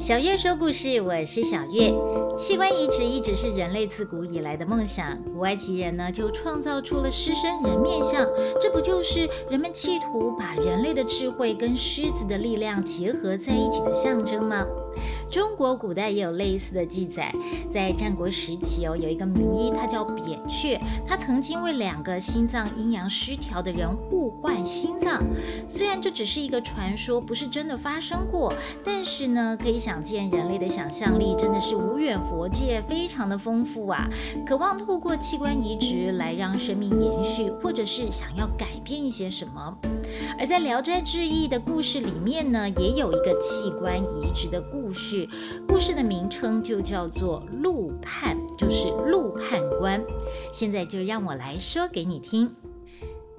小月说故事，我是小月。器官移植一直是人类自古以来的梦想，古埃及人呢就创造出了狮身人面像，这不就是人们企图把人类的智慧跟狮子的力量结合在一起的象征吗？中国古代也有类似的记载，在战国时期哦，有一个名医，他叫扁鹊，他曾经为两个心脏阴阳失调的人互换心脏。虽然这只是一个传说，不是真的发生过，但是呢，可以想见人类的想象力真的是无远佛界，非常的丰富啊！渴望透过器官移植来让生命延续，或者是想要改变一些什么。而在《聊斋志异》的故事里面呢，也有一个器官移植的故事，故事的名称就叫做“陆判”，就是陆判官。现在就让我来说给你听。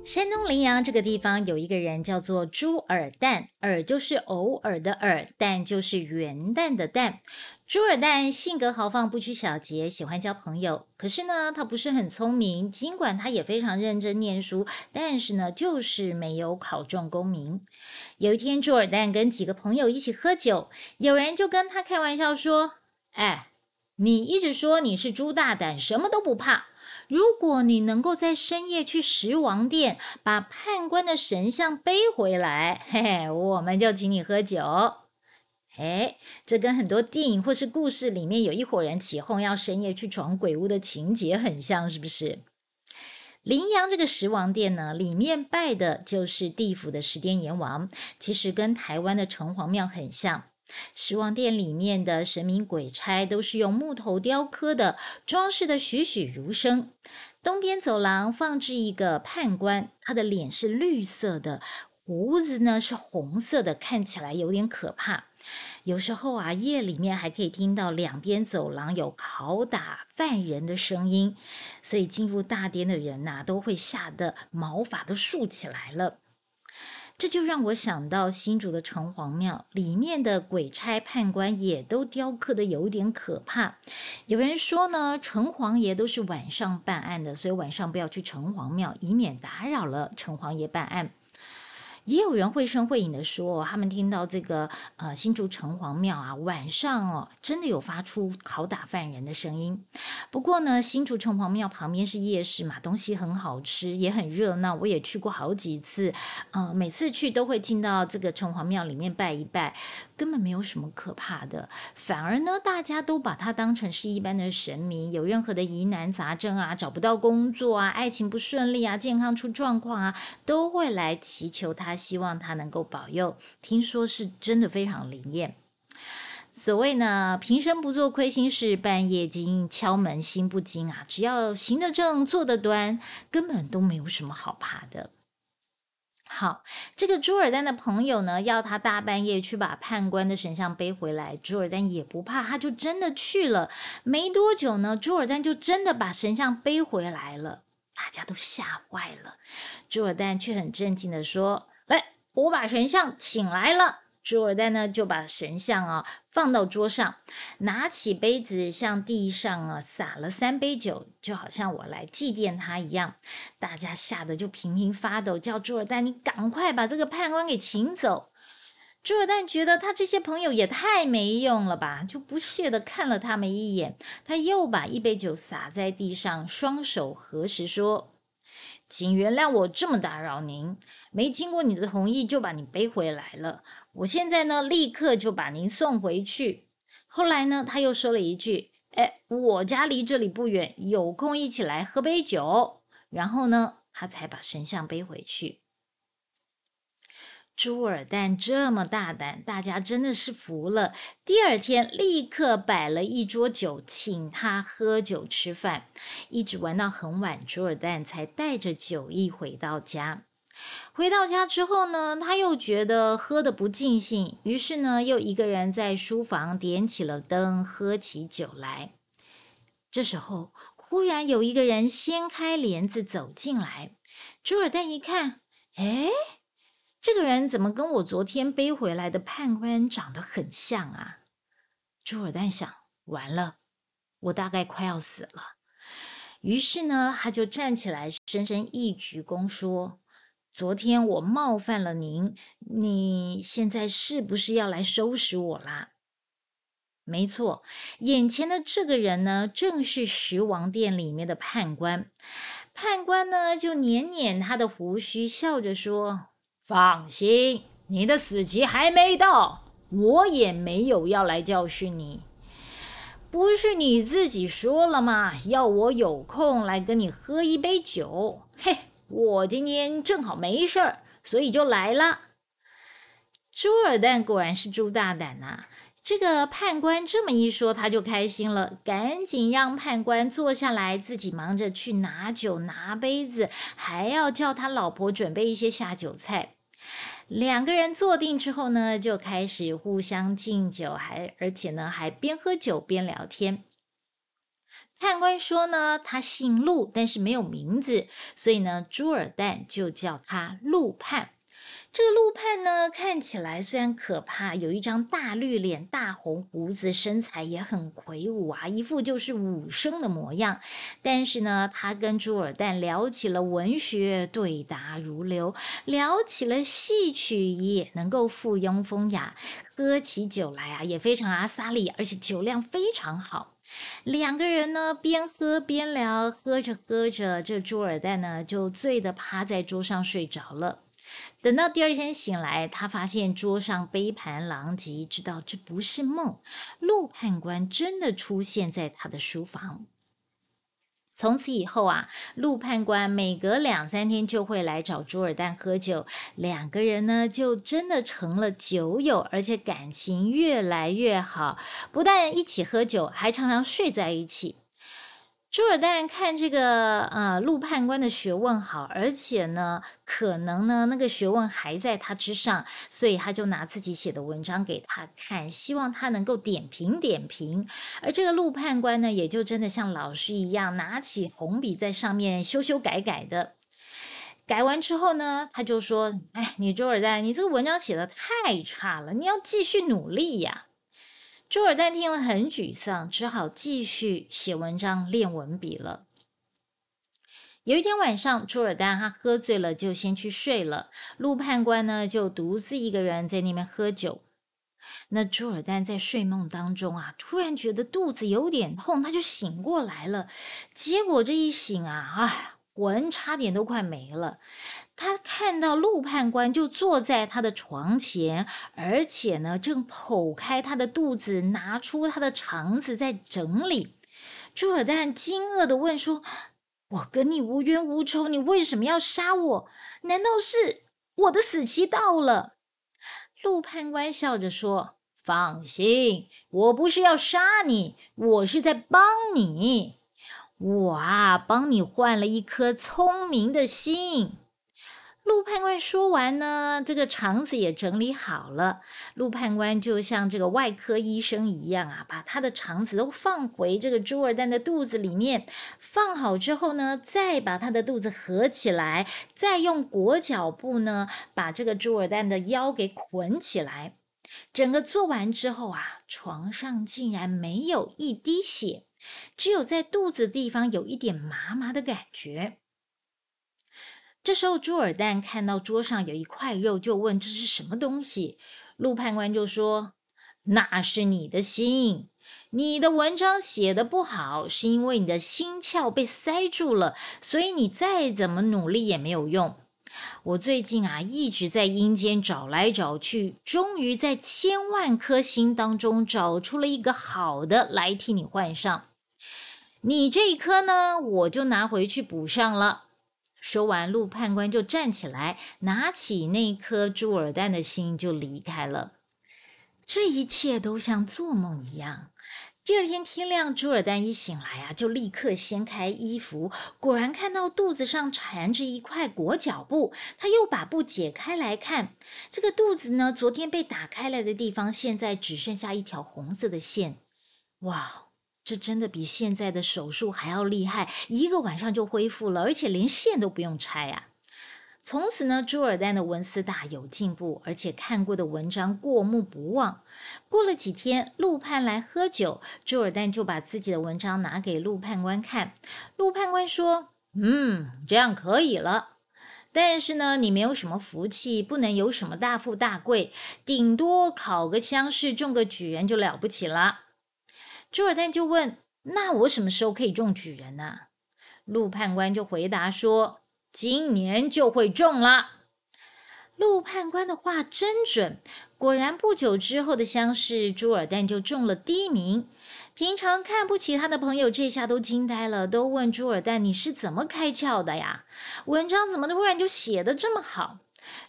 山东临阳这个地方有一个人叫做朱尔旦，尔就是偶尔的尔，旦就是元旦的旦。朱尔旦性格豪放，不拘小节，喜欢交朋友。可是呢，他不是很聪明，尽管他也非常认真念书，但是呢，就是没有考中功名。有一天，朱尔旦跟几个朋友一起喝酒，有人就跟他开玩笑说：“哎，你一直说你是朱大胆，什么都不怕。”如果你能够在深夜去十王殿把判官的神像背回来，嘿 嘿，我们就请你喝酒。哎，这跟很多电影或是故事里面有一伙人起哄要深夜去闯鬼屋的情节很像，是不是？羚羊这个十王殿呢，里面拜的就是地府的十殿阎王，其实跟台湾的城隍庙很像。十王殿里面的神明鬼差都是用木头雕刻的，装饰的栩栩如生。东边走廊放置一个判官，他的脸是绿色的，胡子呢是红色的，看起来有点可怕。有时候啊，夜里面还可以听到两边走廊有拷打犯人的声音，所以进入大殿的人呐，都会吓得毛发都竖起来了。这就让我想到新竹的城隍庙里面的鬼差判官也都雕刻的有点可怕。有人说呢，城隍爷都是晚上办案的，所以晚上不要去城隍庙，以免打扰了城隍爷办案。也有人绘声绘影的说，他们听到这个呃新竹城隍庙啊，晚上哦真的有发出拷打犯人的声音。不过呢，新竹城隍庙旁边是夜市嘛，东西很好吃，也很热闹。我也去过好几次，呃，每次去都会进到这个城隍庙里面拜一拜，根本没有什么可怕的。反而呢，大家都把它当成是一般的神明，有任何的疑难杂症啊，找不到工作啊，爱情不顺利啊，健康出状况啊，都会来祈求他。他希望他能够保佑，听说是真的非常灵验。所谓呢，平生不做亏心事，半夜惊敲门心不惊啊！只要行得正，坐得端，根本都没有什么好怕的。好，这个朱尔丹的朋友呢，要他大半夜去把判官的神像背回来，朱尔丹也不怕，他就真的去了。没多久呢，朱尔丹就真的把神像背回来了，大家都吓坏了。朱尔丹却很镇静的说。来我把神像请来了，朱尔旦呢就把神像啊放到桌上，拿起杯子向地上啊洒了三杯酒，就好像我来祭奠他一样。大家吓得就频频发抖，叫朱尔旦你赶快把这个判官给请走。朱尔旦觉得他这些朋友也太没用了吧，就不屑的看了他们一眼，他又把一杯酒洒在地上，双手合十说。请原谅我这么打扰您，没经过你的同意就把你背回来了。我现在呢，立刻就把您送回去。后来呢，他又说了一句：“哎，我家离这里不远，有空一起来喝杯酒。”然后呢，他才把神像背回去。朱尔旦这么大胆，大家真的是服了。第二天，立刻摆了一桌酒，请他喝酒吃饭，一直玩到很晚。朱尔旦才带着酒意回到家。回到家之后呢，他又觉得喝的不尽兴，于是呢，又一个人在书房点起了灯，喝起酒来。这时候，忽然有一个人掀开帘子走进来。朱尔旦一看，哎。这个人怎么跟我昨天背回来的判官长得很像啊？朱尔旦想，完了，我大概快要死了。于是呢，他就站起来，深深一鞠躬，说：“昨天我冒犯了您，你现在是不是要来收拾我啦？”没错，眼前的这个人呢，正是十王殿里面的判官。判官呢，就捻捻他的胡须，笑着说：“放心，你的死期还没到，我也没有要来教训你。不是你自己说了吗？要我有空来跟你喝一杯酒。嘿，我今天正好没事儿，所以就来了。”朱尔旦果然是猪大胆呐！这个判官这么一说，他就开心了，赶紧让判官坐下来，自己忙着去拿酒、拿杯子，还要叫他老婆准备一些下酒菜。两个人坐定之后呢，就开始互相敬酒，还而且呢，还边喝酒边聊天。判官说呢，他姓陆，但是没有名字，所以呢，朱尔旦就叫他陆判。这个陆判呢，看起来虽然可怕，有一张大绿脸、大红胡子，身材也很魁梧啊，一副就是武生的模样。但是呢，他跟朱尔旦聊起了文学，对答如流；聊起了戏曲，也能够附庸风雅。喝起酒来啊，也非常阿萨利，而且酒量非常好。两个人呢，边喝边聊，喝着喝着，这朱尔旦呢，就醉得趴在桌上睡着了。等到第二天醒来，他发现桌上杯盘狼藉，知道这不是梦。陆判官真的出现在他的书房。从此以后啊，陆判官每隔两三天就会来找朱尔旦喝酒，两个人呢就真的成了酒友，而且感情越来越好。不但一起喝酒，还常常睡在一起。朱尔旦看这个呃陆判官的学问好，而且呢，可能呢那个学问还在他之上，所以他就拿自己写的文章给他看，希望他能够点评点评。而这个陆判官呢，也就真的像老师一样，拿起红笔在上面修修改改的。改完之后呢，他就说：“哎，你朱尔旦，你这个文章写的太差了，你要继续努力呀。”朱尔旦听了很沮丧，只好继续写文章练文笔了。有一天晚上，朱尔旦他喝醉了，就先去睡了。陆判官呢，就独自一个人在那边喝酒。那朱尔旦在睡梦当中啊，突然觉得肚子有点痛，他就醒过来了。结果这一醒啊，哎，魂差点都快没了。他看到陆判官就坐在他的床前，而且呢，正剖开他的肚子，拿出他的肠子在整理。朱尔旦惊愕的问说：“我跟你无冤无仇，你为什么要杀我？难道是我的死期到了？”陆判官笑着说：“放心，我不是要杀你，我是在帮你。我啊，帮你换了一颗聪明的心。”陆判官说完呢，这个肠子也整理好了。陆判官就像这个外科医生一样啊，把他的肠子都放回这个朱尔旦的肚子里面。放好之后呢，再把他的肚子合起来，再用裹脚布呢，把这个朱尔旦的腰给捆起来。整个做完之后啊，床上竟然没有一滴血，只有在肚子地方有一点麻麻的感觉。这时候，朱尔旦看到桌上有一块肉，就问：“这是什么东西？”陆判官就说：“那是你的心。你的文章写的不好，是因为你的心窍被塞住了，所以你再怎么努力也没有用。我最近啊，一直在阴间找来找去，终于在千万颗心当中找出了一个好的来替你换上。你这一颗呢，我就拿回去补上了。”说完，陆判官就站起来，拿起那颗朱尔旦的心就离开了。这一切都像做梦一样。第二天天亮，朱尔旦一醒来啊，就立刻掀开衣服，果然看到肚子上缠着一块裹脚布。他又把布解开来看，这个肚子呢，昨天被打开来的地方，现在只剩下一条红色的线。哇！这真的比现在的手术还要厉害，一个晚上就恢复了，而且连线都不用拆啊！从此呢，朱尔丹的文思大有进步，而且看过的文章过目不忘。过了几天，陆判来喝酒，朱尔丹就把自己的文章拿给陆判官看。陆判官说：“嗯，这样可以了，但是呢，你没有什么福气，不能有什么大富大贵，顶多考个乡试，中个举人就了不起了。”朱尔旦就问：“那我什么时候可以中举人呢？”陆判官就回答说：“今年就会中了。”陆判官的话真准，果然不久之后的乡试，朱尔旦就中了第一名。平常看不起他的朋友，这下都惊呆了，都问朱尔旦：“你是怎么开窍的呀？文章怎么突然就写得这么好？”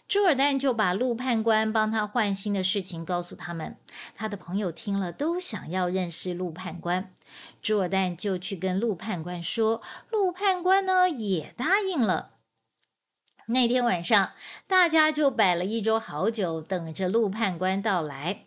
朱尔旦就把陆判官帮他换心的事情告诉他们。他的朋友听了，都想要认识陆判官。朱尔旦就去跟陆判官说，陆判官呢也答应了。那天晚上，大家就摆了一桌好酒，等着陆判官到来。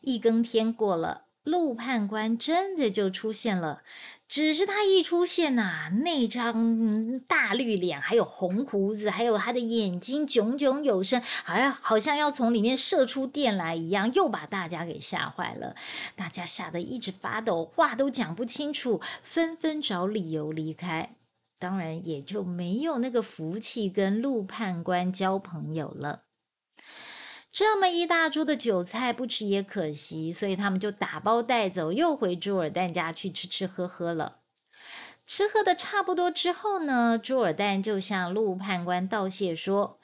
一更天过了，陆判官真的就出现了。只是他一出现呐，那张大绿脸，还有红胡子，还有他的眼睛炯炯有神，好像好像要从里面射出电来一样，又把大家给吓坏了。大家吓得一直发抖，话都讲不清楚，纷纷找理由离开。当然也就没有那个福气跟陆判官交朋友了。这么一大桌的酒菜不吃也可惜，所以他们就打包带走，又回朱尔旦家去吃吃喝喝了。吃喝的差不多之后呢，朱尔旦就向陆判官道谢说：“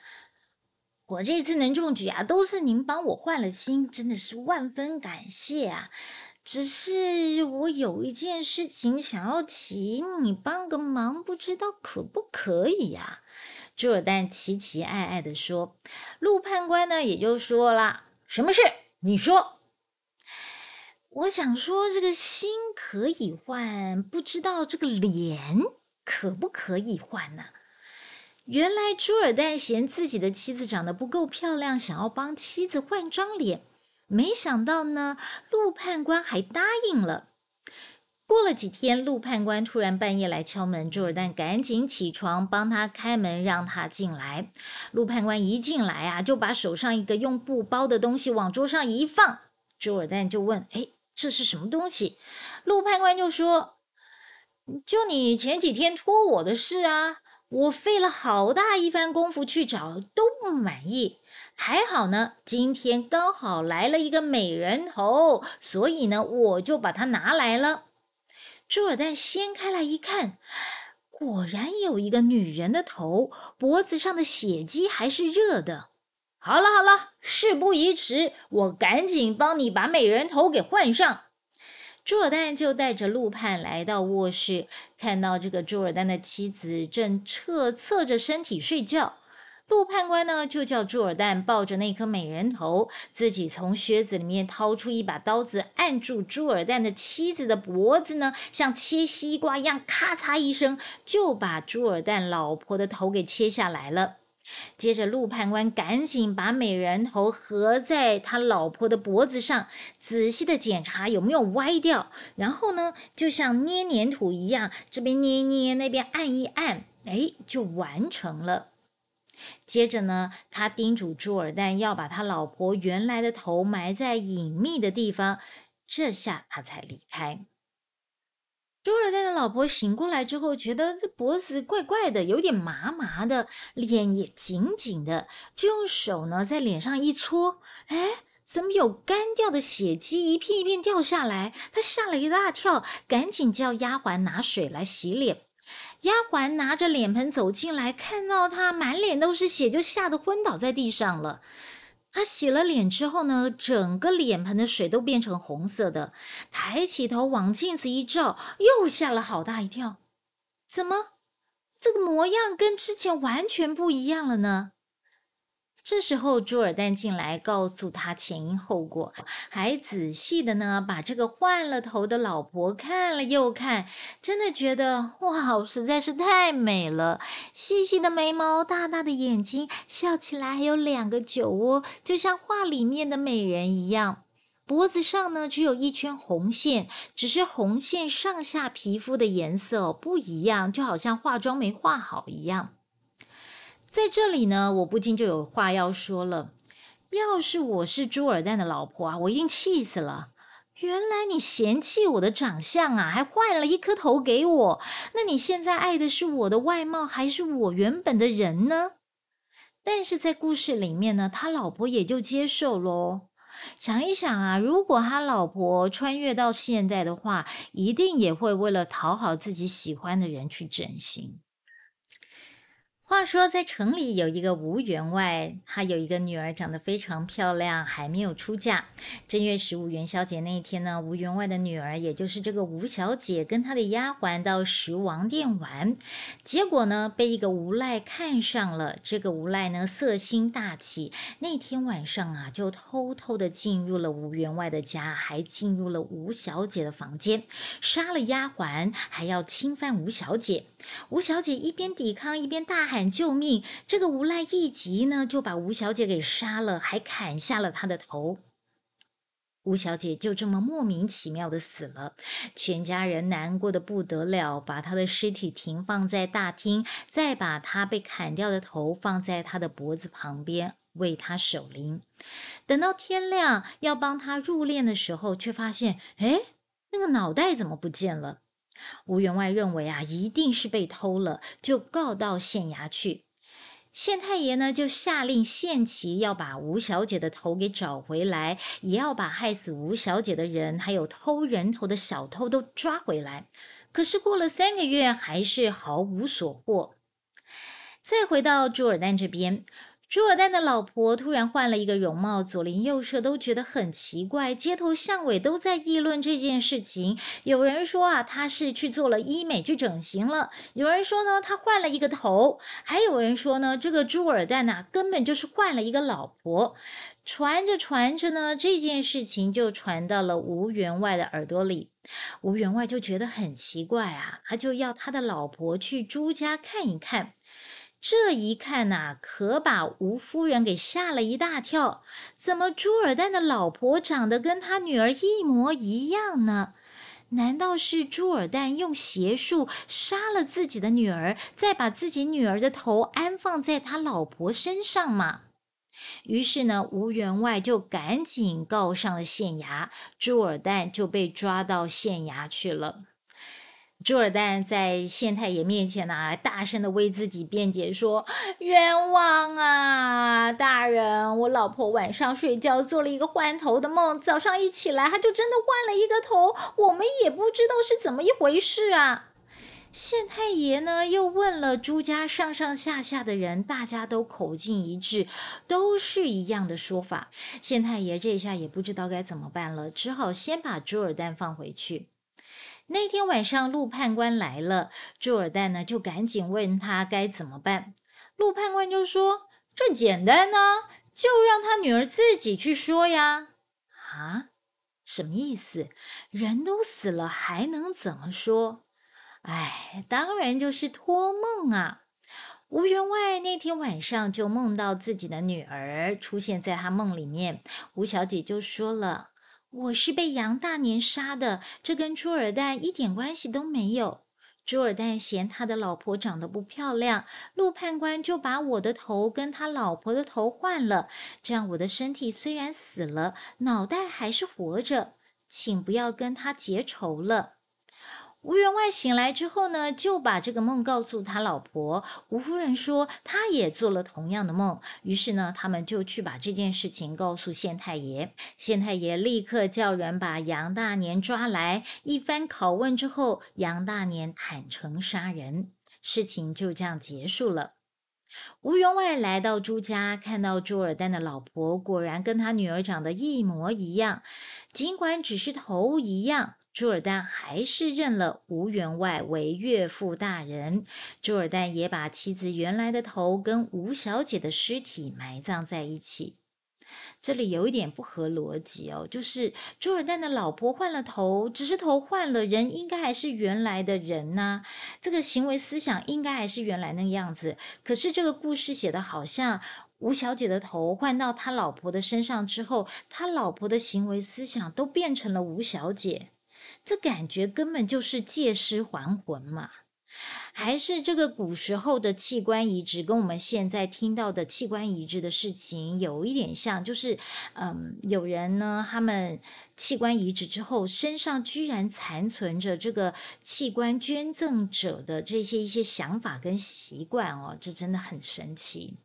我这次能中举啊，都是您帮我换了心，真的是万分感谢啊。”只是我有一件事情想要请你帮个忙，不知道可不可以呀？朱尔旦奇奇爱爱的说。陆判官呢也就说了：“什么事？你说。”我想说这个心可以换，不知道这个脸可不可以换呢？原来朱尔旦嫌自己的妻子长得不够漂亮，想要帮妻子换张脸。没想到呢，陆判官还答应了。过了几天，陆判官突然半夜来敲门，朱尔旦赶紧起床帮他开门，让他进来。陆判官一进来啊，就把手上一个用布包的东西往桌上一放。朱尔旦就问：“哎，这是什么东西？”陆判官就说：“就你前几天托我的事啊，我费了好大一番功夫去找，都不满意。”还好呢，今天刚好来了一个美人头，所以呢，我就把它拿来了。朱尔旦掀开来一看，果然有一个女人的头，脖子上的血迹还是热的。好了好了，事不宜迟，我赶紧帮你把美人头给换上。朱尔旦就带着陆判来到卧室，看到这个朱尔旦的妻子正侧侧着身体睡觉。陆判官呢，就叫朱尔旦抱着那颗美人头，自己从靴子里面掏出一把刀子，按住朱尔旦的妻子的脖子呢，像切西瓜一样，咔嚓一声，就把朱尔旦老婆的头给切下来了。接着，陆判官赶紧把美人头合在他老婆的脖子上，仔细的检查有没有歪掉，然后呢，就像捏黏土一样，这边捏捏，那边按一按，哎，就完成了。接着呢，他叮嘱朱尔旦要把他老婆原来的头埋在隐秘的地方，这下他才离开。朱尔旦的老婆醒过来之后，觉得这脖子怪怪的，有点麻麻的，脸也紧紧的，就用手呢在脸上一搓，哎，怎么有干掉的血迹一片一片掉下来？他吓了一大跳，赶紧叫丫鬟拿水来洗脸。丫鬟拿着脸盆走进来，看到他满脸都是血，就吓得昏倒在地上了。他洗了脸之后呢，整个脸盆的水都变成红色的。抬起头往镜子一照，又吓了好大一跳。怎么，这个模样跟之前完全不一样了呢？这时候，朱尔旦进来，告诉他前因后果，还仔细的呢把这个换了头的老婆看了又看，真的觉得哇，实在是太美了！细细的眉毛，大大的眼睛，笑起来还有两个酒窝，就像画里面的美人一样。脖子上呢，只有一圈红线，只是红线上下皮肤的颜色不一样，就好像化妆没化好一样。在这里呢，我不禁就有话要说了。要是我是朱尔旦的老婆啊，我一定气死了。原来你嫌弃我的长相啊，还换了一颗头给我。那你现在爱的是我的外貌，还是我原本的人呢？但是在故事里面呢，他老婆也就接受喽。想一想啊，如果他老婆穿越到现在的话，一定也会为了讨好自己喜欢的人去整形。话说，在城里有一个吴员外，他有一个女儿，长得非常漂亮，还没有出嫁。正月十五元宵节那一天呢，吴员外的女儿，也就是这个吴小姐，跟她的丫鬟到十王殿玩，结果呢，被一个无赖看上了。这个无赖呢，色心大起，那天晚上啊，就偷偷的进入了吴员外的家，还进入了吴小姐的房间，杀了丫鬟，还要侵犯吴小姐。吴小姐一边抵抗，一边大喊救命。这个无赖一急呢，就把吴小姐给杀了，还砍下了她的头。吴小姐就这么莫名其妙的死了，全家人难过的不得了，把她的尸体停放在大厅，再把她被砍掉的头放在她的脖子旁边，为她守灵。等到天亮要帮她入殓的时候，却发现，哎，那个脑袋怎么不见了？吴员外认为啊，一定是被偷了，就告到县衙去。县太爷呢，就下令县旗要把吴小姐的头给找回来，也要把害死吴小姐的人，还有偷人头的小偷都抓回来。可是过了三个月，还是毫无所获。再回到朱尔旦这边。朱尔旦的老婆突然换了一个容貌，左邻右舍都觉得很奇怪，街头巷尾都在议论这件事情。有人说啊，他是去做了医美，去整形了；有人说呢，他换了一个头；还有人说呢，这个朱尔旦呐，根本就是换了一个老婆。传着传着呢，这件事情就传到了吴员外的耳朵里。吴员外就觉得很奇怪啊，他就要他的老婆去朱家看一看。这一看呐，可把吴夫人给吓了一大跳。怎么朱尔旦的老婆长得跟他女儿一模一样呢？难道是朱尔旦用邪术杀了自己的女儿，再把自己女儿的头安放在他老婆身上吗？于是呢，吴员外就赶紧告上了县衙，朱尔旦就被抓到县衙去了。朱尔旦在县太爷面前呢，大声的为自己辩解说：“冤枉啊，大人！我老婆晚上睡觉做了一个换头的梦，早上一起来，她就真的换了一个头，我们也不知道是怎么一回事啊。”县太爷呢，又问了朱家上上下下的人，大家都口径一致，都是一样的说法。县太爷这下也不知道该怎么办了，只好先把朱尔旦放回去。那天晚上，陆判官来了，朱尔旦呢就赶紧问他该怎么办。陆判官就说：“这简单呢，就让他女儿自己去说呀。”啊，什么意思？人都死了，还能怎么说？哎，当然就是托梦啊。吴员外那天晚上就梦到自己的女儿出现在他梦里面，吴小姐就说了。我是被杨大年杀的，这跟朱尔旦一点关系都没有。朱尔旦嫌他的老婆长得不漂亮，陆判官就把我的头跟他老婆的头换了，这样我的身体虽然死了，脑袋还是活着，请不要跟他结仇了。吴员外醒来之后呢，就把这个梦告诉他老婆吴夫人，说他也做了同样的梦。于是呢，他们就去把这件事情告诉县太爷。县太爷立刻叫人把杨大年抓来，一番拷问之后，杨大年坦诚杀人，事情就这样结束了。吴员外来到朱家，看到朱尔丹的老婆果然跟他女儿长得一模一样，尽管只是头一样。朱尔旦还是认了吴员外为岳父大人。朱尔旦也把妻子原来的头跟吴小姐的尸体埋葬在一起。这里有一点不合逻辑哦，就是朱尔旦的老婆换了头，只是头换了，人应该还是原来的人呐。这个行为思想应该还是原来那个样子。可是这个故事写的好像吴小姐的头换到他老婆的身上之后，他老婆的行为思想都变成了吴小姐。这感觉根本就是借尸还魂嘛？还是这个古时候的器官移植跟我们现在听到的器官移植的事情有一点像？就是，嗯，有人呢，他们器官移植之后，身上居然残存着这个器官捐赠者的这些一些想法跟习惯哦，这真的很神奇。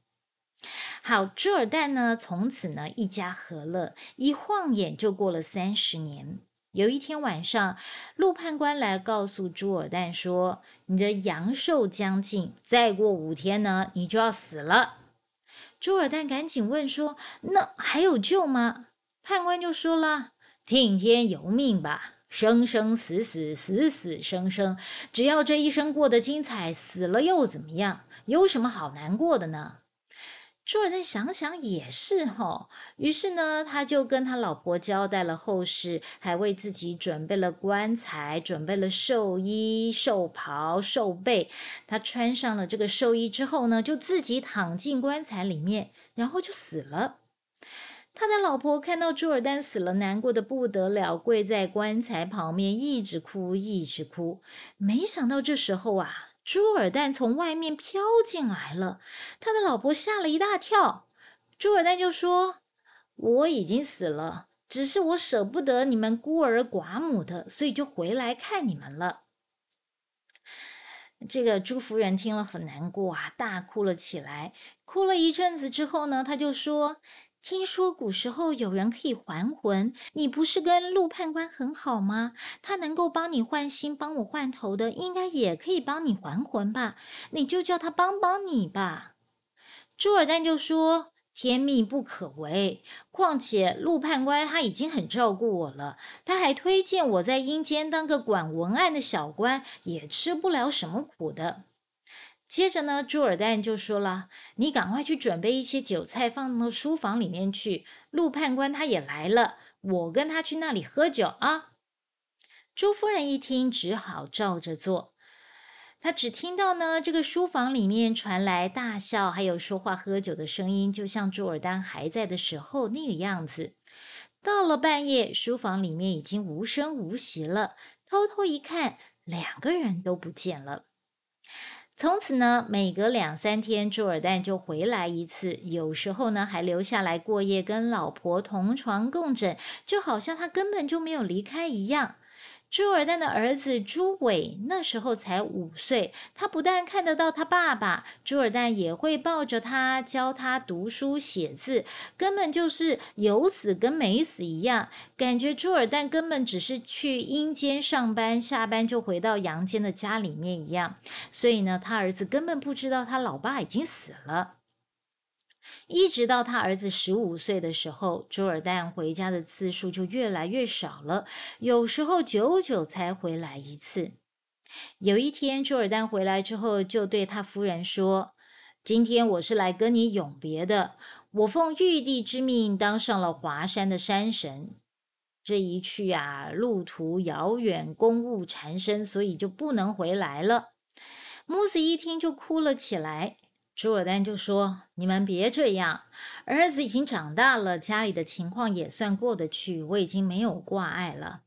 好，朱尔旦呢，从此呢一家和乐，一晃眼就过了三十年。有一天晚上，陆判官来告诉朱尔旦说：“你的阳寿将近，再过五天呢，你就要死了。”朱尔旦赶紧问说：“那还有救吗？”判官就说了：“听天由命吧，生生死死，死死生生，只要这一生过得精彩，死了又怎么样？有什么好难过的呢？”朱尔丹想想也是哈，于是呢，他就跟他老婆交代了后事，还为自己准备了棺材，准备了寿衣、寿袍、寿被。他穿上了这个寿衣之后呢，就自己躺进棺材里面，然后就死了。他的老婆看到朱尔丹死了，难过的不得了，跪在棺材旁边，一直哭，一直哭。没想到这时候啊。朱尔旦从外面飘进来了，他的老婆吓了一大跳。朱尔旦就说：“我已经死了，只是我舍不得你们孤儿寡母的，所以就回来看你们了。”这个朱夫人听了很难过啊，大哭了起来。哭了一阵子之后呢，他就说。听说古时候有人可以还魂，你不是跟陆判官很好吗？他能够帮你换心、帮我换头的，应该也可以帮你还魂吧？你就叫他帮帮你吧。朱尔旦就说：“天命不可违，况且陆判官他已经很照顾我了，他还推荐我在阴间当个管文案的小官，也吃不了什么苦的。”接着呢，朱尔旦就说了：“你赶快去准备一些酒菜，放到书房里面去。陆判官他也来了，我跟他去那里喝酒啊。”朱夫人一听，只好照着做。她只听到呢，这个书房里面传来大笑，还有说话喝酒的声音，就像朱尔丹还在的时候那个样子。到了半夜，书房里面已经无声无息了。偷偷一看，两个人都不见了。从此呢，每隔两三天，朱尔旦就回来一次，有时候呢还留下来过夜，跟老婆同床共枕，就好像他根本就没有离开一样。朱尔旦的儿子朱伟那时候才五岁，他不但看得到他爸爸，朱尔旦也会抱着他教他读书写字，根本就是有死跟没死一样，感觉朱尔旦根本只是去阴间上班，下班就回到阳间的家里面一样。所以呢，他儿子根本不知道他老爸已经死了。一直到他儿子十五岁的时候，朱尔旦回家的次数就越来越少了，有时候久久才回来一次。有一天，朱尔旦回来之后，就对他夫人说：“今天我是来跟你永别的。我奉玉帝之命当上了华山的山神，这一去啊，路途遥远，公务缠身，所以就不能回来了。”母子一听就哭了起来。朱尔丹就说：“你们别这样，儿子已经长大了，家里的情况也算过得去，我已经没有挂碍了。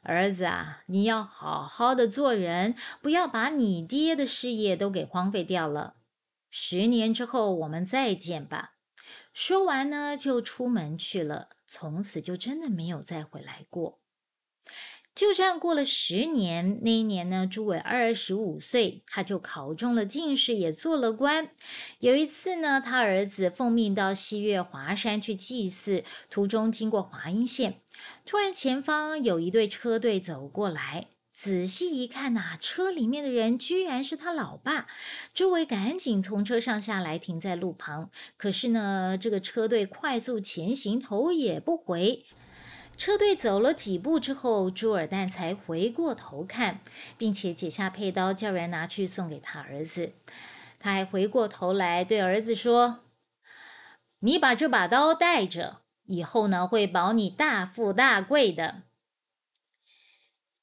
儿子啊，你要好好的做人，不要把你爹的事业都给荒废掉了。十年之后我们再见吧。”说完呢，就出门去了，从此就真的没有再回来过。就这样过了十年，那一年呢，朱伟二十五岁，他就考中了进士，也做了官。有一次呢，他儿子奉命到西岳华山去祭祀，途中经过华阴县，突然前方有一队车队走过来，仔细一看呐，车里面的人居然是他老爸。朱伟赶紧从车上下来，停在路旁。可是呢，这个车队快速前行，头也不回。车队走了几步之后，朱尔旦才回过头看，并且解下佩刀，叫人拿去送给他儿子。他还回过头来对儿子说：“你把这把刀带着，以后呢会保你大富大贵的。”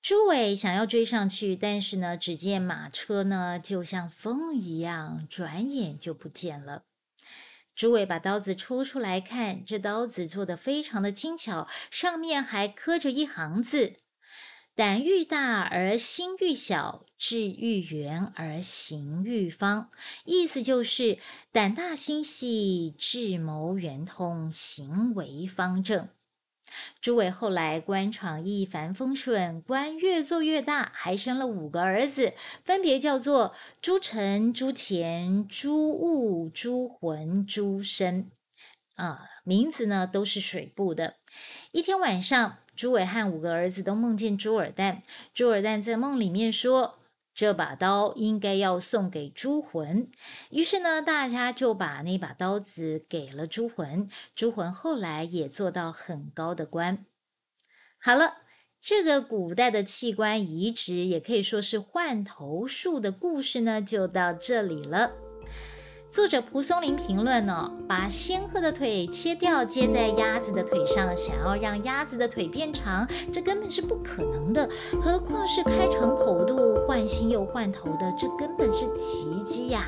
朱伟想要追上去，但是呢，只见马车呢就像风一样，转眼就不见了。朱伟把刀子抽出来看，这刀子做的非常的精巧，上面还刻着一行字：“胆欲大而心欲小，志欲圆而行欲方。”意思就是胆大心细，智谋圆通，行为方正。朱伟后来官场一帆风顺，官越做越大，还生了五个儿子，分别叫做朱成、朱乾、朱戊、朱浑、朱生。啊，名字呢都是水部的。一天晚上，朱伟和五个儿子都梦见朱尔旦。朱尔旦在梦里面说：“这把刀应该要送给朱魂。”于是呢，大家就把那把刀子给了朱魂。朱魂后来也做到很高的官。好了，这个古代的器官移植，也可以说是换头术的故事呢，就到这里了。作者蒲松龄评论呢，把仙鹤的腿切掉，接在鸭子的腿上，想要让鸭子的腿变长，这根本是不可能的。何况是开肠剖肚、换心又换头的，这根本是奇迹呀！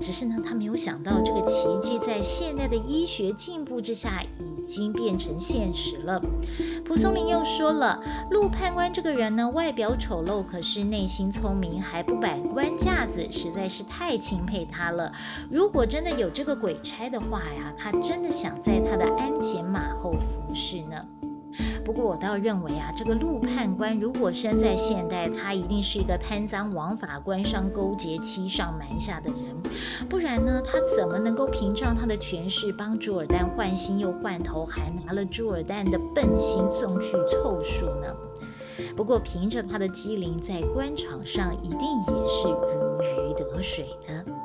只是呢，他没有想到，这个奇迹在现代的医学进步之下，已经变成现实了。蒲松龄又说了，陆判官这个人呢，外表丑陋，可是内心聪明，还不摆官架子，实在是太钦佩他了。如果真的有这个鬼差的话呀，他真的想在他的鞍前马后服侍呢。不过我倒认为啊，这个陆判官如果生在现代，他一定是一个贪赃枉法、官商勾结、欺上瞒下的人。不然呢，他怎么能够凭仗他的权势帮朱尔旦换心又换头，还拿了朱尔旦的笨心送去凑数呢？不过凭着他的机灵，在官场上一定也是如鱼得水的。